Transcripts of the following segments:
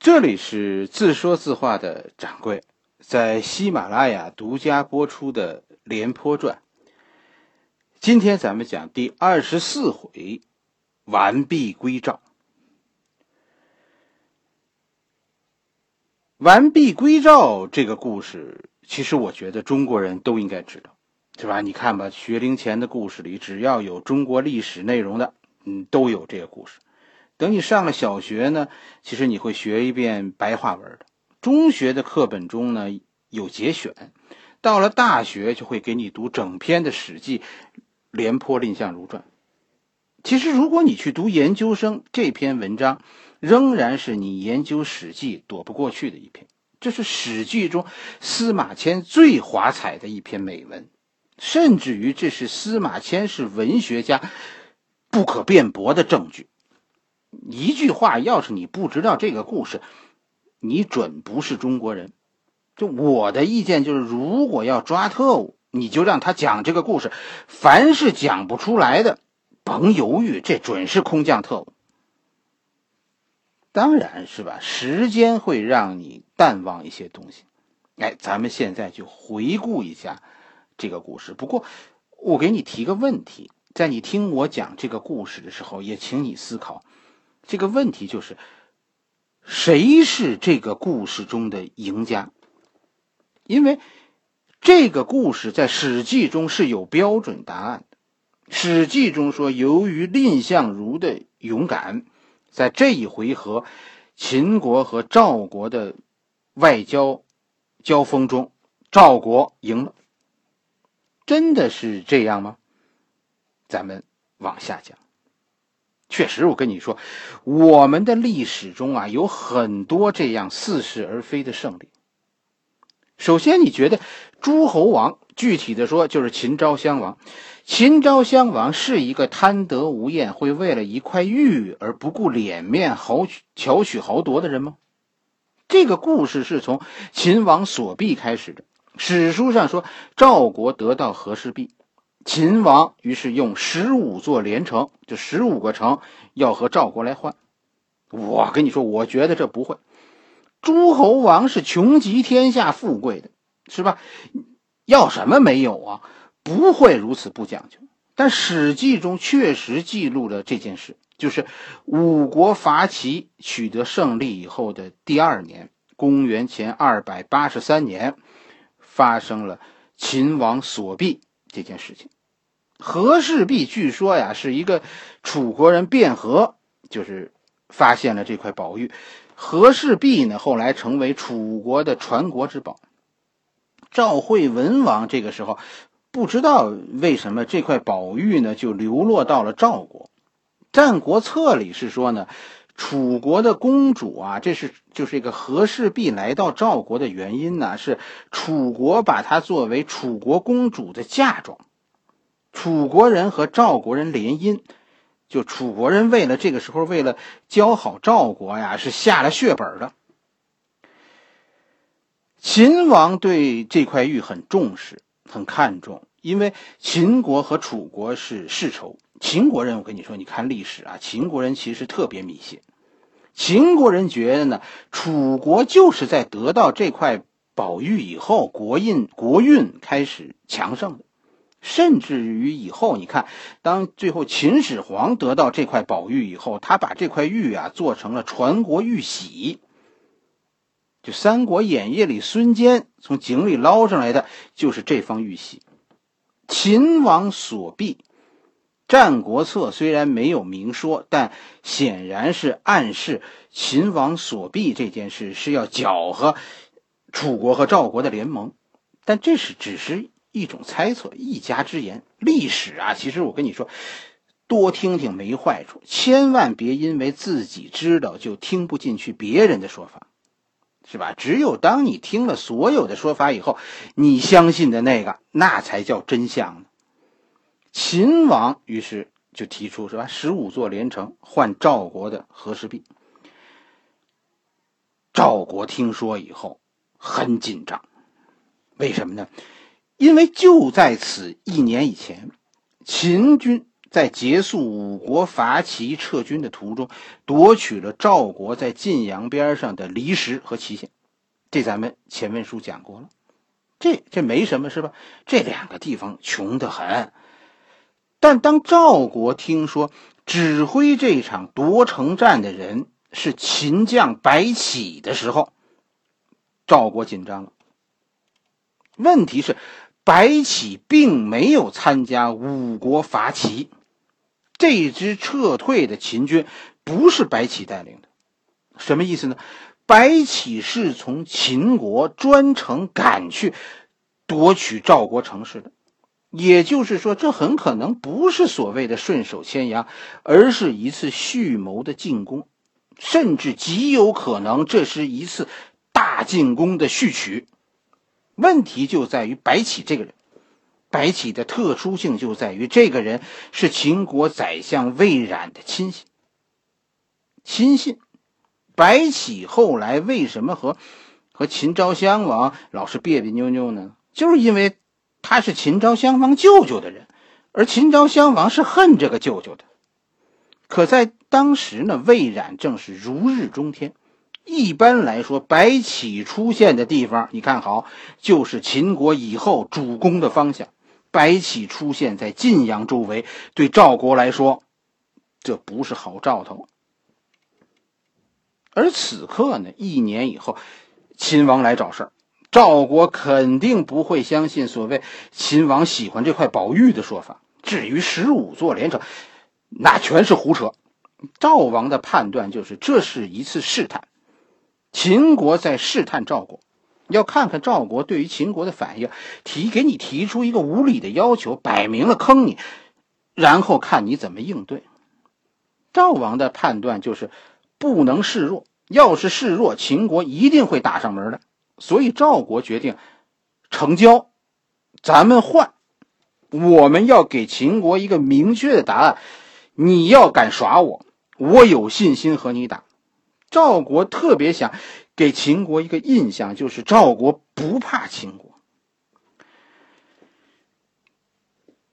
这里是自说自话的掌柜，在喜马拉雅独家播出的《廉颇传》。今天咱们讲第二十四回，完璧归赵。完璧归赵这个故事，其实我觉得中国人都应该知道，是吧？你看吧，学龄前的故事里，只要有中国历史内容的，嗯，都有这个故事。等你上了小学呢，其实你会学一遍白话文的；中学的课本中呢有节选；到了大学就会给你读整篇的《史记》《廉颇蔺相如传》。其实，如果你去读研究生，这篇文章仍然是你研究《史记》躲不过去的一篇。这是《史记》中司马迁最华彩的一篇美文，甚至于这是司马迁是文学家不可辩驳的证据。一句话，要是你不知道这个故事，你准不是中国人。就我的意见就是，如果要抓特务，你就让他讲这个故事。凡是讲不出来的，甭犹豫，这准是空降特务。当然是吧，时间会让你淡忘一些东西。哎，咱们现在就回顾一下这个故事。不过，我给你提个问题，在你听我讲这个故事的时候，也请你思考。这个问题就是，谁是这个故事中的赢家？因为这个故事在《史记》中是有标准答案的，《史记》中说，由于蔺相如的勇敢，在这一回合，秦国和赵国的外交交锋中，赵国赢了。真的是这样吗？咱们往下讲。确实，我跟你说，我们的历史中啊，有很多这样似是而非的胜利。首先，你觉得诸侯王，具体的说就是秦昭襄王，秦昭襄王是一个贪得无厌、会为了一块玉而不顾脸面、豪取巧取豪夺的人吗？这个故事是从秦王所毕开始的。史书上说，赵国得到和氏璧。秦王于是用十五座连城，就十五个城，要和赵国来换。我跟你说，我觉得这不会。诸侯王是穷极天下富贵的，是吧？要什么没有啊？不会如此不讲究。但《史记》中确实记录了这件事，就是五国伐齐取得胜利以后的第二年，公元前二百八十三年，发生了秦王所毙。这件事情，和氏璧据说呀是一个楚国人卞和，就是发现了这块宝玉。和氏璧呢后来成为楚国的传国之宝。赵惠文王这个时候不知道为什么这块宝玉呢就流落到了赵国。战国策里是说呢。楚国的公主啊，这是就是一个和氏璧来到赵国的原因呢，是楚国把她作为楚国公主的嫁妆。楚国人和赵国人联姻，就楚国人为了这个时候为了交好赵国呀，是下了血本的。秦王对这块玉很重视，很看重，因为秦国和楚国是世仇。秦国人，我跟你说，你看历史啊，秦国人其实特别迷信。秦国人觉得呢，楚国就是在得到这块宝玉以后，国运国运开始强盛，甚至于以后你看，当最后秦始皇得到这块宝玉以后，他把这块玉啊做成了传国玉玺。就《三国演义》里孙坚从井里捞上来的就是这方玉玺，秦王所璧。《战国策》虽然没有明说，但显然是暗示秦王所避这件事是要搅和楚国和赵国的联盟，但这是只是一种猜测，一家之言。历史啊，其实我跟你说，多听听没坏处，千万别因为自己知道就听不进去别人的说法，是吧？只有当你听了所有的说法以后，你相信的那个，那才叫真相呢。秦王于是就提出是吧，十五座连城换赵国的和氏璧。赵国听说以后很紧张，为什么呢？因为就在此一年以前，秦军在结束五国伐齐撤军的途中，夺取了赵国在晋阳边上的离石和祁县。这咱们前文书讲过了，这这没什么是吧？这两个地方穷得很。但当赵国听说指挥这场夺城战的人是秦将白起的时候，赵国紧张了。问题是，白起并没有参加五国伐齐，这支撤退的秦军不是白起带领的，什么意思呢？白起是从秦国专程赶去夺取赵国城市的。也就是说，这很可能不是所谓的顺手牵羊，而是一次蓄谋的进攻，甚至极有可能这是一次大进攻的序曲。问题就在于白起这个人，白起的特殊性就在于这个人是秦国宰相魏冉的亲信。亲信，白起后来为什么和和秦昭襄王老是别别扭扭呢？就是因为。他是秦昭襄王舅舅的人，而秦昭襄王是恨这个舅舅的。可在当时呢，魏冉正是如日中天。一般来说，白起出现的地方，你看好，就是秦国以后主攻的方向。白起出现在晋阳周围，对赵国来说，这不是好兆头。而此刻呢，一年以后，秦王来找事儿。赵国肯定不会相信所谓秦王喜欢这块宝玉的说法。至于十五座连城，那全是胡扯。赵王的判断就是这是一次试探，秦国在试探赵国，要看看赵国对于秦国的反应，提给你提出一个无理的要求，摆明了坑你，然后看你怎么应对。赵王的判断就是不能示弱，要是示弱，秦国一定会打上门来。所以赵国决定成交，咱们换，我们要给秦国一个明确的答案。你要敢耍我，我有信心和你打。赵国特别想给秦国一个印象，就是赵国不怕秦国。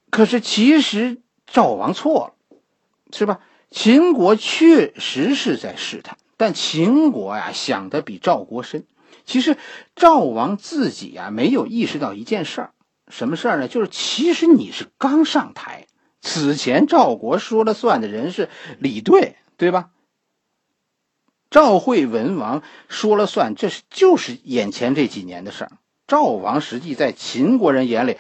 可是其实赵王错了，是吧？秦国确实是在试探，但秦国呀想的比赵国深。其实赵王自己呀没有意识到一件事儿，什么事儿呢？就是其实你是刚上台，此前赵国说了算的人是李队，对吧？赵惠文王说了算，这是就是眼前这几年的事儿。赵王实际在秦国人眼里，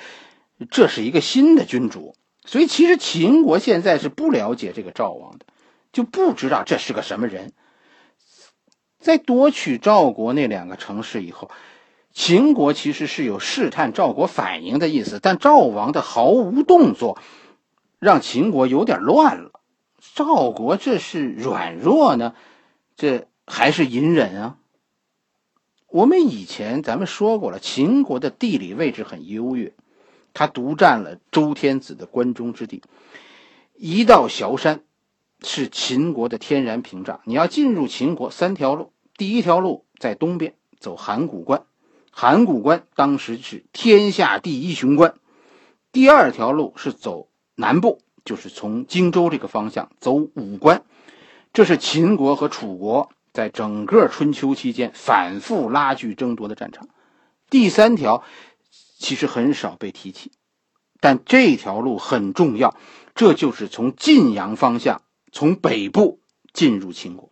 这是一个新的君主，所以其实秦国现在是不了解这个赵王的，就不知道这是个什么人。在夺取赵国那两个城市以后，秦国其实是有试探赵国反应的意思，但赵王的毫无动作，让秦国有点乱了。赵国这是软弱呢，这还是隐忍啊？我们以前咱们说过了，秦国的地理位置很优越，它独占了周天子的关中之地，一道崤山是秦国的天然屏障。你要进入秦国，三条路。第一条路在东边，走函谷关，函谷关当时是天下第一雄关。第二条路是走南部，就是从荆州这个方向走武关，这是秦国和楚国在整个春秋期间反复拉锯争夺的战场。第三条其实很少被提起，但这条路很重要，这就是从晋阳方向从北部进入秦国。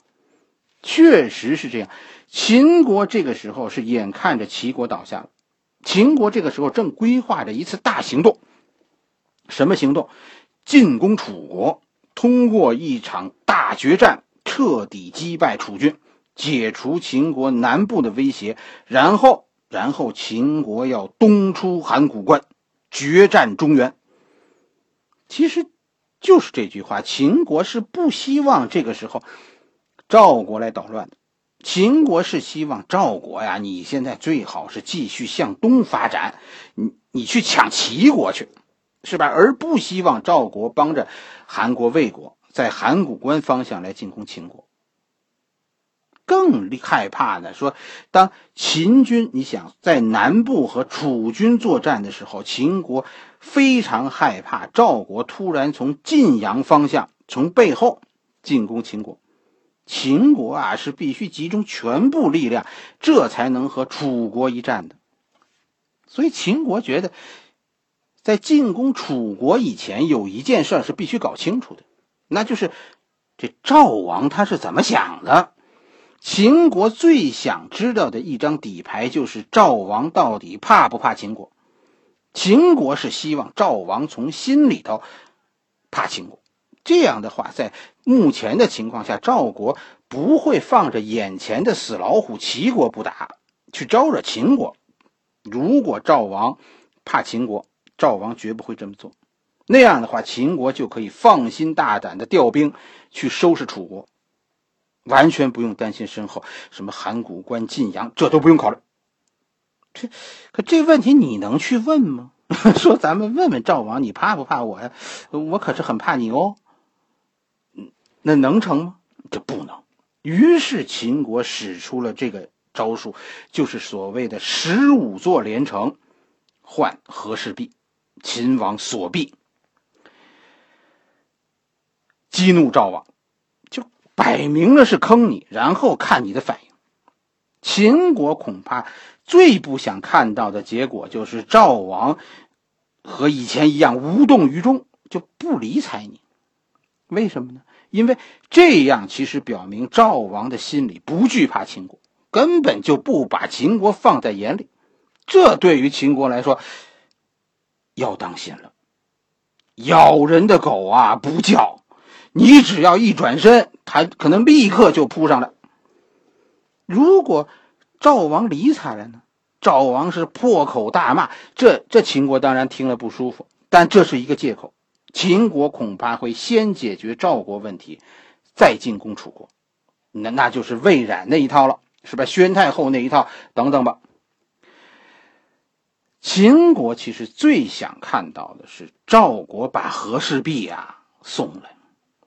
确实是这样，秦国这个时候是眼看着齐国倒下了，秦国这个时候正规划着一次大行动。什么行动？进攻楚国，通过一场大决战彻底击败楚军，解除秦国南部的威胁。然后，然后秦国要东出函谷关，决战中原。其实，就是这句话，秦国是不希望这个时候。赵国来捣乱的，秦国是希望赵国呀，你现在最好是继续向东发展，你你去抢齐国去，是吧？而不希望赵国帮着韩国、魏国在函谷关方向来进攻秦国。更害怕呢。说当秦军，你想在南部和楚军作战的时候，秦国非常害怕赵国突然从晋阳方向从背后进攻秦国。秦国啊，是必须集中全部力量，这才能和楚国一战的。所以秦国觉得，在进攻楚国以前，有一件事是必须搞清楚的，那就是这赵王他是怎么想的。秦国最想知道的一张底牌就是赵王到底怕不怕秦国。秦国是希望赵王从心里头怕秦国。这样的话，在目前的情况下，赵国不会放着眼前的死老虎齐国不打，去招惹秦国。如果赵王怕秦国，赵王绝不会这么做。那样的话，秦国就可以放心大胆的调兵去收拾楚国，完全不用担心身后什么函谷关、晋阳，这都不用考虑。这可这问题你能去问吗？说咱们问问赵王，你怕不怕我呀？我可是很怕你哦。嗯那能成吗？这不能。于是秦国使出了这个招数，就是所谓的十五座连城，换和氏璧，秦王所必，激怒赵王，摆明了是坑你，然后看你的反应。秦国恐怕最不想看到的结果，就是赵王和以前一样无动于衷，就不理睬你。为什么呢？因为这样其实表明赵王的心里不惧怕秦国，根本就不把秦国放在眼里。这对于秦国来说要当心了。咬人的狗啊不叫，你只要一转身，他可能立刻就扑上来。如果赵王理睬了呢？赵王是破口大骂，这这秦国当然听了不舒服，但这是一个借口。秦国恐怕会先解决赵国问题，再进攻楚国，那那就是魏冉那一套了，是吧？宣太后那一套等等吧。秦国其实最想看到的是赵国把和氏璧啊送来，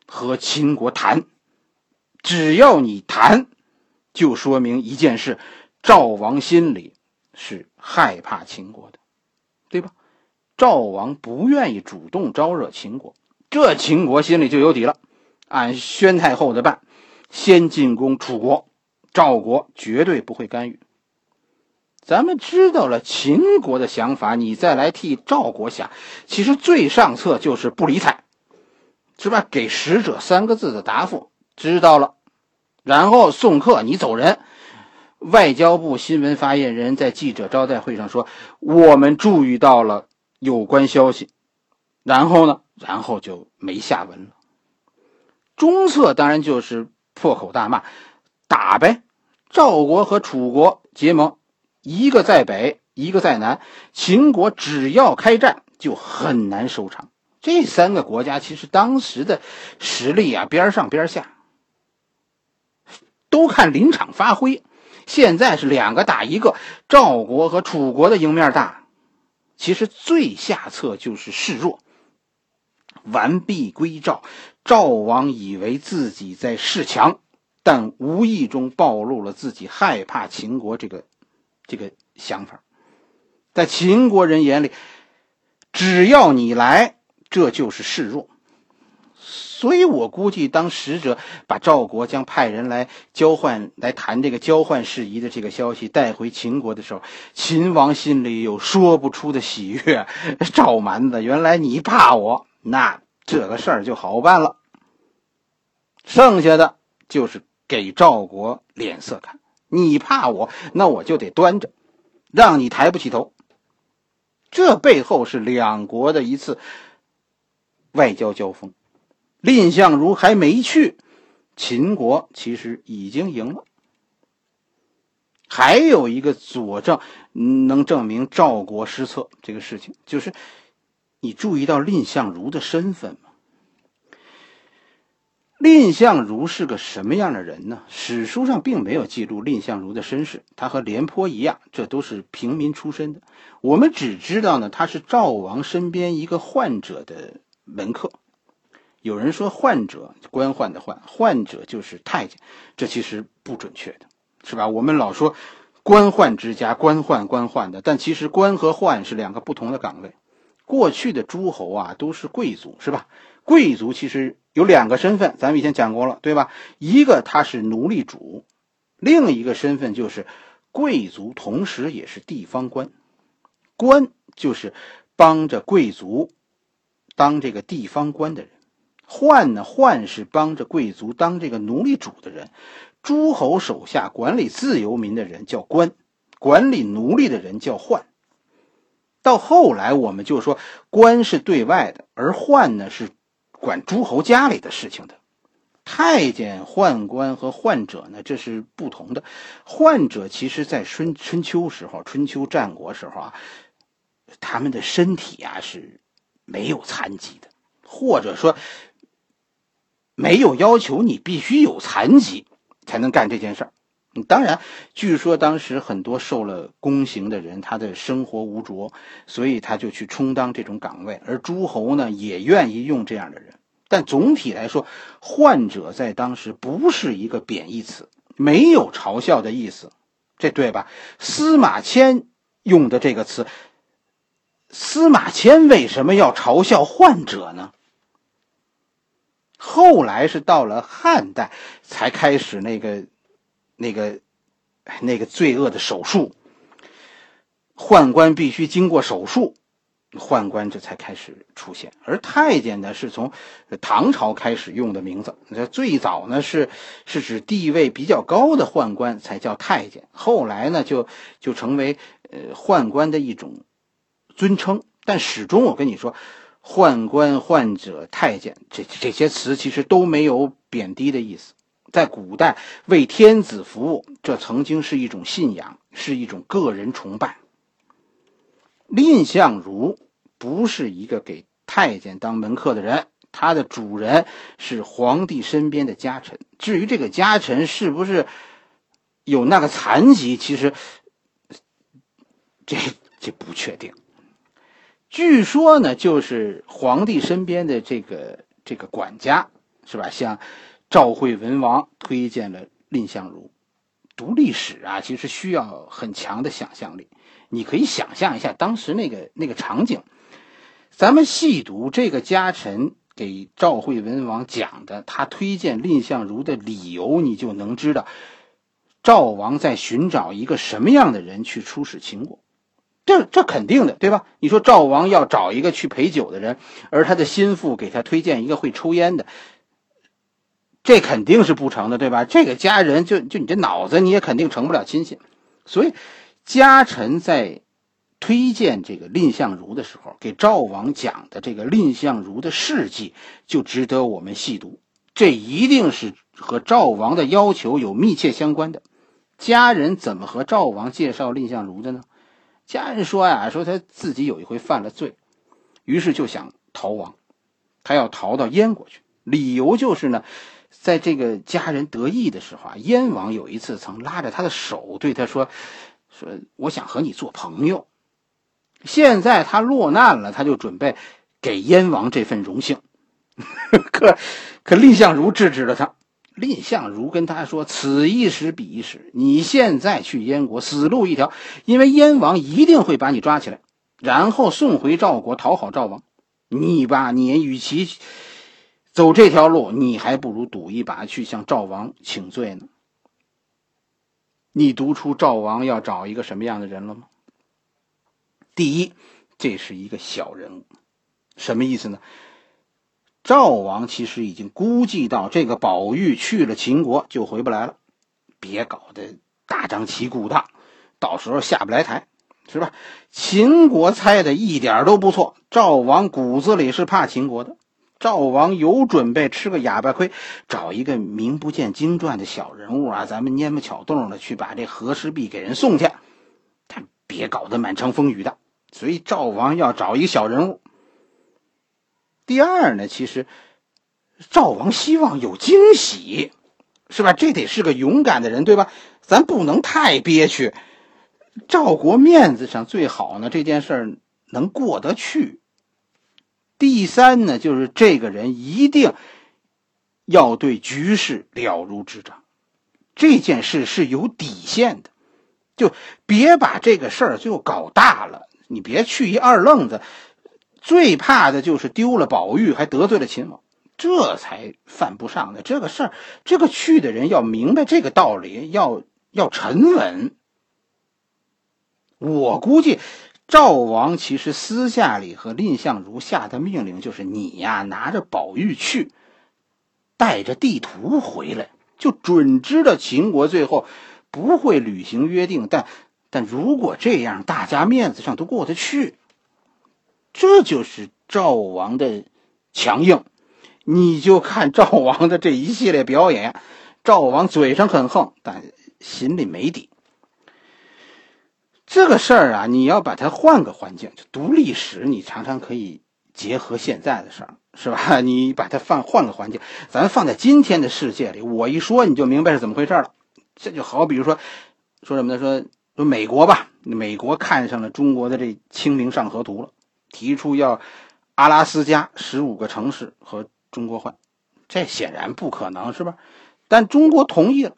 和秦国谈。只要你谈，就说明一件事：赵王心里是害怕秦国的，对吧？赵王不愿意主动招惹秦国，这秦国心里就有底了。按宣太后的办，先进攻楚国，赵国绝对不会干预。咱们知道了秦国的想法，你再来替赵国想，其实最上策就是不理睬，是吧？给使者三个字的答复，知道了，然后送客，你走人。外交部新闻发言人在记者招待会上说：“我们注意到了。”有关消息，然后呢？然后就没下文了。中策当然就是破口大骂，打呗。赵国和楚国结盟，一个在北，一个在南。秦国只要开战，就很难收场。这三个国家其实当时的实力啊，边上边下，都看临场发挥。现在是两个打一个，赵国和楚国的赢面大。其实最下策就是示弱，完璧归赵。赵王以为自己在示强，但无意中暴露了自己害怕秦国这个这个想法。在秦国人眼里，只要你来，这就是示弱。所以我估计，当使者把赵国将派人来交换、来谈这个交换事宜的这个消息带回秦国的时候，秦王心里有说不出的喜悦。赵蛮子，原来你怕我，那这个事儿就好办了。剩下的就是给赵国脸色看，你怕我，那我就得端着，让你抬不起头。这背后是两国的一次外交交锋。蔺相如还没去，秦国其实已经赢了。还有一个佐证，能证明赵国失策这个事情，就是你注意到蔺相如的身份吗？蔺相如是个什么样的人呢？史书上并没有记录蔺相如的身世，他和廉颇一样，这都是平民出身的。我们只知道呢，他是赵王身边一个患者的门客。有人说宦者官宦的宦，宦者就是太监，这其实不准确的，是吧？我们老说官宦之家，官宦官宦的，但其实官和宦是两个不同的岗位。过去的诸侯啊，都是贵族，是吧？贵族其实有两个身份，咱们以前讲过了，对吧？一个他是奴隶主，另一个身份就是贵族，同时也是地方官。官就是帮着贵族当这个地方官的人，宦呢，宦是帮着贵族当这个奴隶主的人。诸侯手下管理自由民的人叫官，管理奴隶的人叫宦。到后来，我们就说官是对外的，而宦呢是管诸侯家里的事情的。太监、宦官和宦者呢，这是不同的。宦者其实，在春春秋时候、春秋战国时候啊，他们的身体啊是没有残疾的，或者说没有要求你必须有残疾才能干这件事儿。当然，据说当时很多受了宫刑的人，他的生活无着，所以他就去充当这种岗位。而诸侯呢，也愿意用这样的人。但总体来说，患者在当时不是一个贬义词，没有嘲笑的意思，这对吧？司马迁用的这个词，司马迁为什么要嘲笑患者呢？后来是到了汉代才开始那个。那个，那个罪恶的手术，宦官必须经过手术，宦官这才开始出现。而太监呢，是从唐朝开始用的名字。那最早呢是是指地位比较高的宦官才叫太监，后来呢就就成为呃宦官的一种尊称。但始终我跟你说，宦官、宦者、太监这这些词其实都没有贬低的意思。在古代为天子服务，这曾经是一种信仰，是一种个人崇拜。蔺相如不是一个给太监当门客的人，他的主人是皇帝身边的家臣。至于这个家臣是不是有那个残疾，其实这这不确定。据说呢，就是皇帝身边的这个这个管家，是吧？像。赵惠文王推荐了蔺相如。读历史啊，其实需要很强的想象力。你可以想象一下当时那个那个场景。咱们细读这个家臣给赵惠文王讲的，他推荐蔺相如的理由，你就能知道赵王在寻找一个什么样的人去出使秦国。这这肯定的，对吧？你说赵王要找一个去陪酒的人，而他的心腹给他推荐一个会抽烟的。这肯定是不成的，对吧？这个家人就就你这脑子，你也肯定成不了亲戚。所以，家臣在推荐这个蔺相如的时候，给赵王讲的这个蔺相如的事迹，就值得我们细读。这一定是和赵王的要求有密切相关的。家人怎么和赵王介绍蔺相如的呢？家人说呀，说他自己有一回犯了罪，于是就想逃亡，他要逃到燕国去，理由就是呢。在这个家人得意的时候啊，燕王有一次曾拉着他的手对他说：“说我想和你做朋友。”现在他落难了，他就准备给燕王这份荣幸。可可蔺相如制止了他。蔺相如跟他说：“此一时彼一时，你现在去燕国，死路一条，因为燕王一定会把你抓起来，然后送回赵国讨好赵王。你吧，你与其……”走这条路，你还不如赌一把去向赵王请罪呢。你读出赵王要找一个什么样的人了吗？第一，这是一个小人物，什么意思呢？赵王其实已经估计到这个宝玉去了秦国就回不来了，别搞得大张旗鼓的，到时候下不来台，是吧？秦国猜的一点都不错，赵王骨子里是怕秦国的。赵王有准备吃个哑巴亏，找一个名不见经传的小人物啊，咱们蔫不巧动的去把这和氏璧给人送去，但别搞得满城风雨的。所以赵王要找一个小人物。第二呢，其实赵王希望有惊喜，是吧？这得是个勇敢的人，对吧？咱不能太憋屈，赵国面子上最好呢，这件事儿能过得去。第三呢，就是这个人一定要对局势了如指掌，这件事是有底线的，就别把这个事儿最后搞大了。你别去一二愣子，最怕的就是丢了宝玉，还得罪了秦王，这才犯不上的这个事儿。这个去的人要明白这个道理，要要沉稳。我估计。赵王其实私下里和蔺相如下的命令就是：你呀，拿着宝玉去，带着地图回来，就准知道秦国最后不会履行约定。但但如果这样，大家面子上都过得去。这就是赵王的强硬。你就看赵王的这一系列表演，赵王嘴上很横，但心里没底。这个事儿啊，你要把它换个环境，就读历史，你常常可以结合现在的事儿，是吧？你把它放换个环境，咱放在今天的世界里，我一说你就明白是怎么回事了。这就好比如说，说什么呢？说说美国吧，美国看上了中国的这《清明上河图》了，提出要阿拉斯加十五个城市和中国换，这显然不可能，是吧？但中国同意了，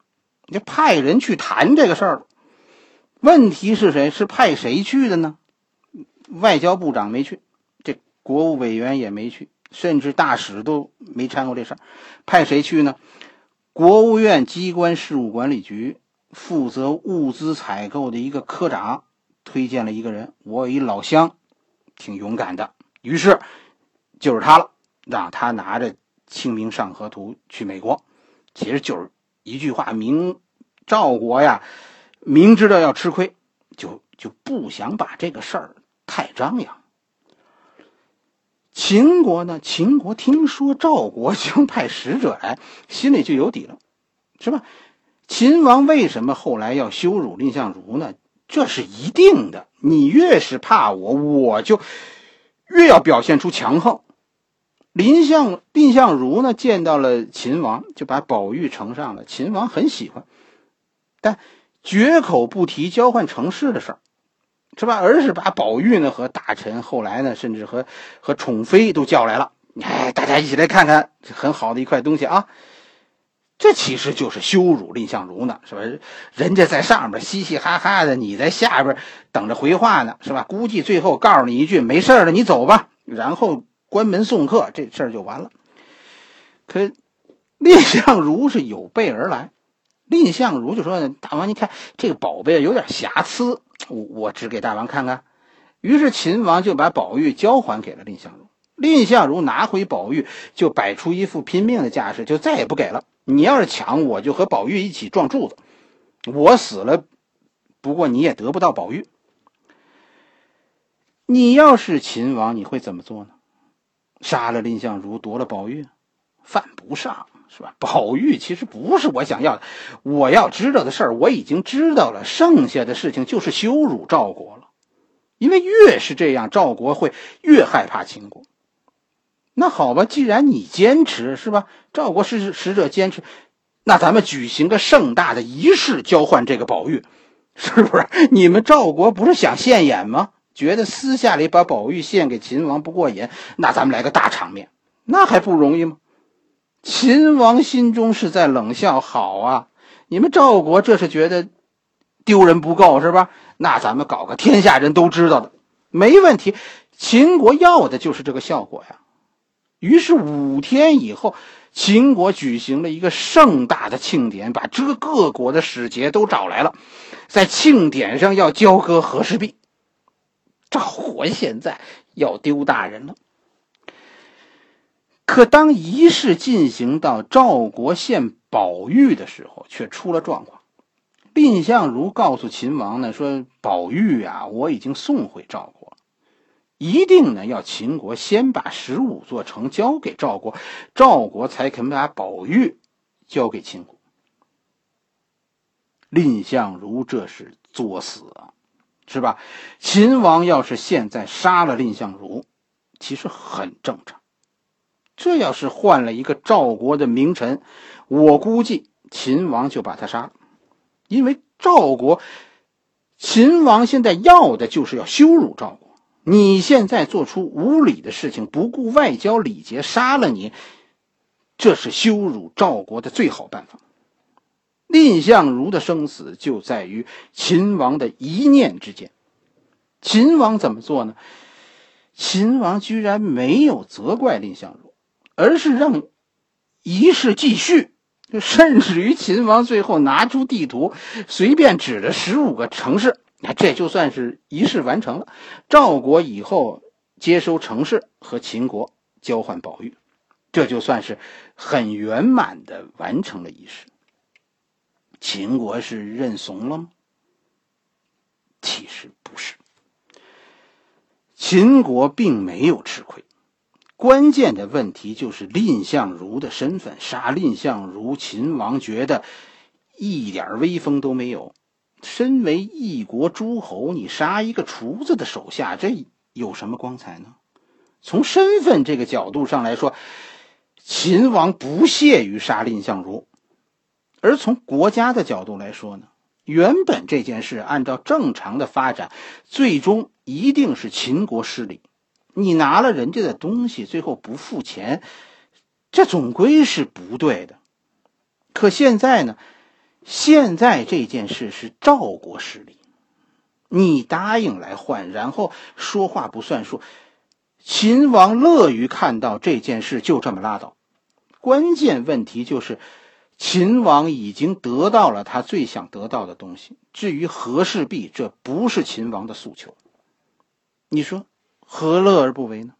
就派人去谈这个事儿了。问题是谁？是派谁去的呢？外交部长没去，这国务委员也没去，甚至大使都没掺和这事儿。派谁去呢？国务院机关事务管理局负责物资采购的一个科长推荐了一个人，我有一老乡，挺勇敢的，于是就是他了，让他拿着《清明上河图》去美国。其实就是一句话：明赵国呀。明知道要吃亏，就就不想把这个事儿太张扬。秦国呢？秦国听说赵国将派使者来，心里就有底了，是吧？秦王为什么后来要羞辱蔺相如呢？这是一定的。你越是怕我，我就越要表现出强横。蔺相蔺相如呢，见到了秦王，就把宝玉呈上了。秦王很喜欢，但。绝口不提交换城市的事儿，是吧？而是把宝玉呢和大臣，后来呢，甚至和和宠妃都叫来了。哎，大家一起来看看，很好的一块东西啊！这其实就是羞辱蔺相如呢，是吧？人家在上边嘻嘻哈哈的，你在下边等着回话呢，是吧？估计最后告诉你一句没事了，你走吧，然后关门送客，这事儿就完了。可蔺相如是有备而来。蔺相如就说：“大王，你看这个宝贝有点瑕疵，我我指给大王看看。”于是秦王就把宝玉交还给了蔺相如。蔺相如拿回宝玉，就摆出一副拼命的架势，就再也不给了。你要是抢，我就和宝玉一起撞柱子。我死了，不过你也得不到宝玉。你要是秦王，你会怎么做呢？杀了蔺相如，夺了宝玉，犯不上。是吧？宝玉其实不是我想要的，我要知道的事儿我已经知道了，剩下的事情就是羞辱赵国了。因为越是这样，赵国会越害怕秦国。那好吧，既然你坚持，是吧？赵国使使者坚持，那咱们举行个盛大的仪式，交换这个宝玉，是不是？你们赵国不是想现眼吗？觉得私下里把宝玉献给秦王不过瘾，那咱们来个大场面，那还不容易吗？秦王心中是在冷笑：“好啊，你们赵国这是觉得丢人不够是吧？那咱们搞个天下人都知道的，没问题。秦国要的就是这个效果呀。于是五天以后，秦国举行了一个盛大的庆典，把这各国的使节都找来了，在庆典上要交割和氏璧。赵国现在要丢大人了。”可当仪式进行到赵国献宝玉的时候，却出了状况。蔺相如告诉秦王呢，说宝玉啊，我已经送回赵国，一定呢要秦国先把十五座城交给赵国，赵国才肯把宝玉交给秦国。蔺相如这是作死啊，是吧？秦王要是现在杀了蔺相如，其实很正常。这要是换了一个赵国的名臣，我估计秦王就把他杀了，因为赵国秦王现在要的就是要羞辱赵国，你现在做出无礼的事情，不顾外交礼节杀了你，这是羞辱赵国的最好办法。蔺相如的生死就在于秦王的一念之间。秦王怎么做呢？秦王居然没有责怪蔺相如，而是让仪式继续。甚至于秦王最后拿出地图，随便指了十五个城市。那这就算是仪式完成了，赵国以后接收城市和秦国交换宝玉，这就算是很圆满的完成了仪式。秦国是认怂了吗？其实不是，秦国并没有吃亏。关键的问题就是蔺相如的身份，杀蔺相如，秦王觉得一点威风都没有。身为一国诸侯，你杀一个厨子的手下，这有什么光彩呢？从身份这个角度上来说，秦王不屑于杀蔺相如；而从国家的角度来说呢，原本这件事按照正常的发展，最终一定是秦国失利。你拿了人家的东西，最后不付钱，这总归是不对的。可现在呢？现在这件事是赵国势力，你答应来换，然后说话不算数。秦王乐于看到这件事就这么拉倒。关键问题就是，秦王已经得到了他最想得到的东西。至于和氏璧，这不是秦王的诉求。你说何乐而不为呢？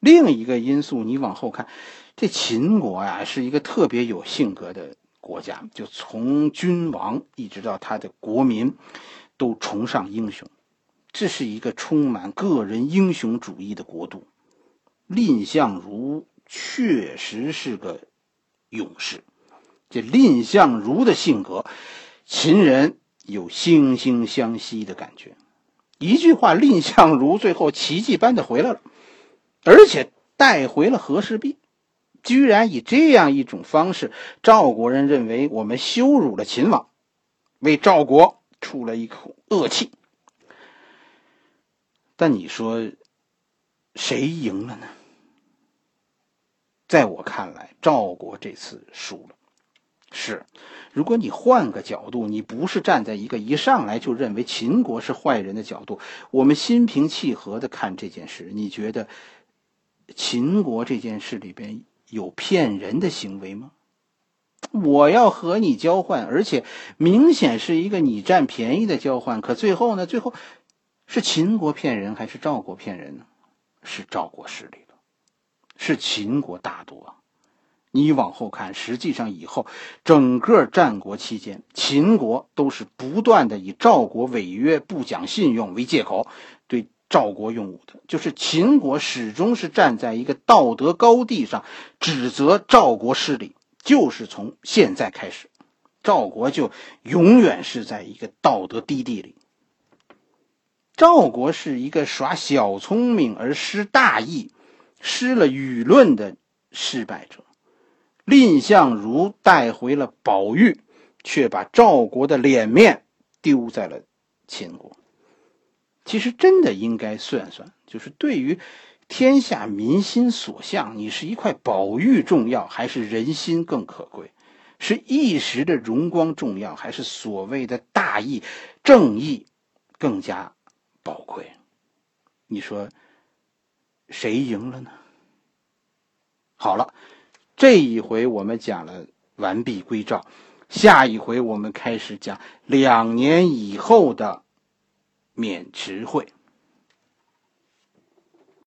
另一个因素，你往后看，这秦国呀，是一个特别有性格的。国家就从君王一直到他的国民，都崇尚英雄，这是一个充满个人英雄主义的国度。蔺相如确实是个勇士，这蔺相如的性格，秦人有惺惺相惜的感觉。一句话，蔺相如最后奇迹般的回来了，而且带回了和氏璧。居然以这样一种方式，赵国人认为我们羞辱了秦王，为赵国出了一口恶气。但你说，谁赢了呢？在我看来，赵国这次输了。是，如果你换个角度，你不是站在一个一上来就认为秦国是坏人的角度，我们心平气和的看这件事，你觉得秦国这件事里边？有骗人的行为吗？我要和你交换，而且明显是一个你占便宜的交换。可最后呢？最后是秦国骗人还是赵国骗人呢？是赵国失利了，是秦国大度啊！你往后看，实际上以后整个战国期间，秦国都是不断的以赵国违约、不讲信用为借口。赵国用武的，就是秦国始终是站在一个道德高地上，指责赵国失礼。就是从现在开始，赵国就永远是在一个道德低地里。赵国是一个耍小聪明而失大义、失了舆论的失败者。蔺相如带回了宝玉，却把赵国的脸面丢在了秦国。其实真的应该算算，就是对于天下民心所向，你是一块宝玉重要，还是人心更可贵？是一时的荣光重要，还是所谓的大义、正义更加宝贵？你说谁赢了呢？好了，这一回我们讲了完璧归赵，下一回我们开始讲两年以后的。免职会。